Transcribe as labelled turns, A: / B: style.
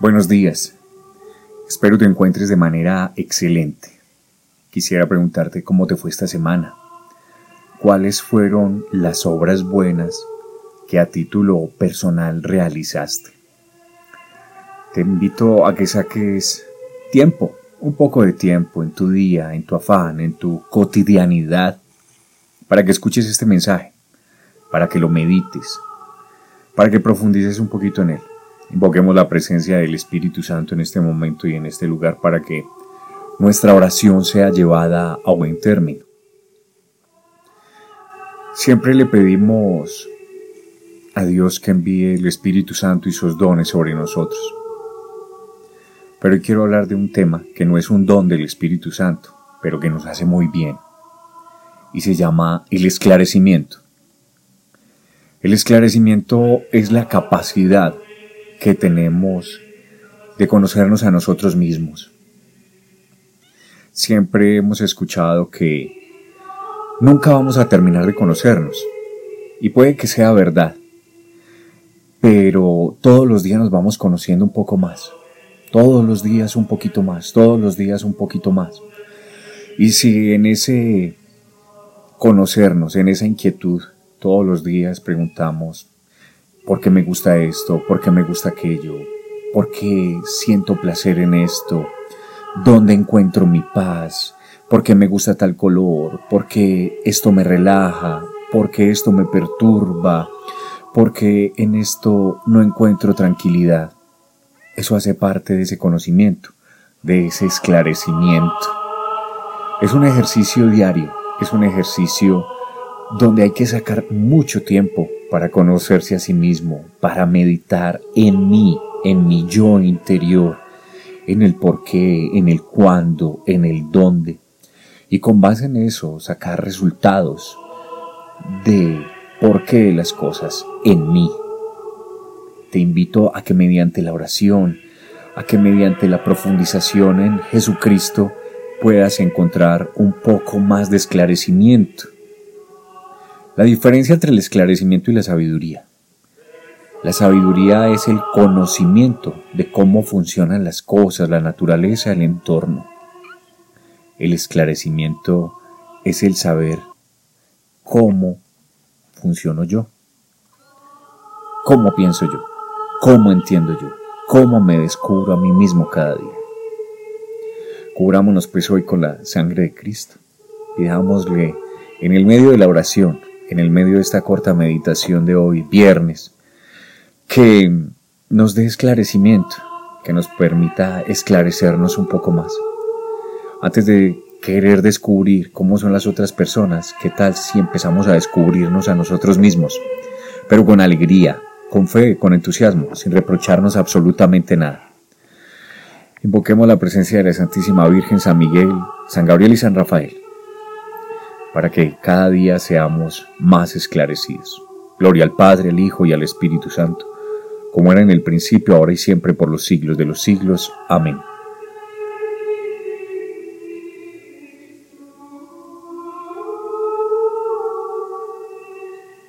A: Buenos días. Espero te encuentres de manera excelente. Quisiera preguntarte cómo te fue esta semana. ¿Cuáles fueron las obras buenas que a título personal realizaste? Te invito a que saques tiempo, un poco de tiempo en tu día, en tu afán, en tu cotidianidad, para que escuches este mensaje, para que lo medites, para que profundices un poquito en él. Invoquemos la presencia del Espíritu Santo en este momento y en este lugar para que nuestra oración sea llevada a buen término. Siempre le pedimos a Dios que envíe el Espíritu Santo y sus dones sobre nosotros. Pero hoy quiero hablar de un tema que no es un don del Espíritu Santo, pero que nos hace muy bien, y se llama el esclarecimiento. El esclarecimiento es la capacidad que tenemos de conocernos a nosotros mismos. Siempre hemos escuchado que nunca vamos a terminar de conocernos, y puede que sea verdad, pero todos los días nos vamos conociendo un poco más, todos los días un poquito más, todos los días un poquito más. Y si en ese conocernos, en esa inquietud, todos los días preguntamos, ¿por qué me gusta esto? ¿Por qué me gusta aquello? ¿Por qué siento placer en esto? ¿Dónde encuentro mi paz? ¿Por qué me gusta tal color? ¿Por qué esto me relaja? ¿Por qué esto me perturba? porque en esto no encuentro tranquilidad. Eso hace parte de ese conocimiento, de ese esclarecimiento. Es un ejercicio diario, es un ejercicio donde hay que sacar mucho tiempo para conocerse a sí mismo, para meditar en mí, en mi yo interior, en el por qué, en el cuándo, en el dónde. Y con base en eso sacar resultados de por qué de las cosas en mí. Te invito a que mediante la oración, a que mediante la profundización en Jesucristo puedas encontrar un poco más de esclarecimiento. La diferencia entre el esclarecimiento y la sabiduría. La sabiduría es el conocimiento de cómo funcionan las cosas, la naturaleza, el entorno. El esclarecimiento es el saber cómo funciono yo? ¿Cómo pienso yo? ¿Cómo entiendo yo? ¿Cómo me descubro a mí mismo cada día? Cubrámonos pues hoy con la sangre de Cristo. Pidámosle en el medio de la oración, en el medio de esta corta meditación de hoy, viernes, que nos dé esclarecimiento, que nos permita esclarecernos un poco más. Antes de querer descubrir cómo son las otras personas, ¿qué tal si empezamos a descubrirnos a nosotros mismos? Pero con alegría, con fe, con entusiasmo, sin reprocharnos absolutamente nada. Invoquemos la presencia de la Santísima Virgen, San Miguel, San Gabriel y San Rafael, para que cada día seamos más esclarecidos. Gloria al Padre, al Hijo y al Espíritu Santo, como era en el principio, ahora y siempre, por los siglos de los siglos. Amén.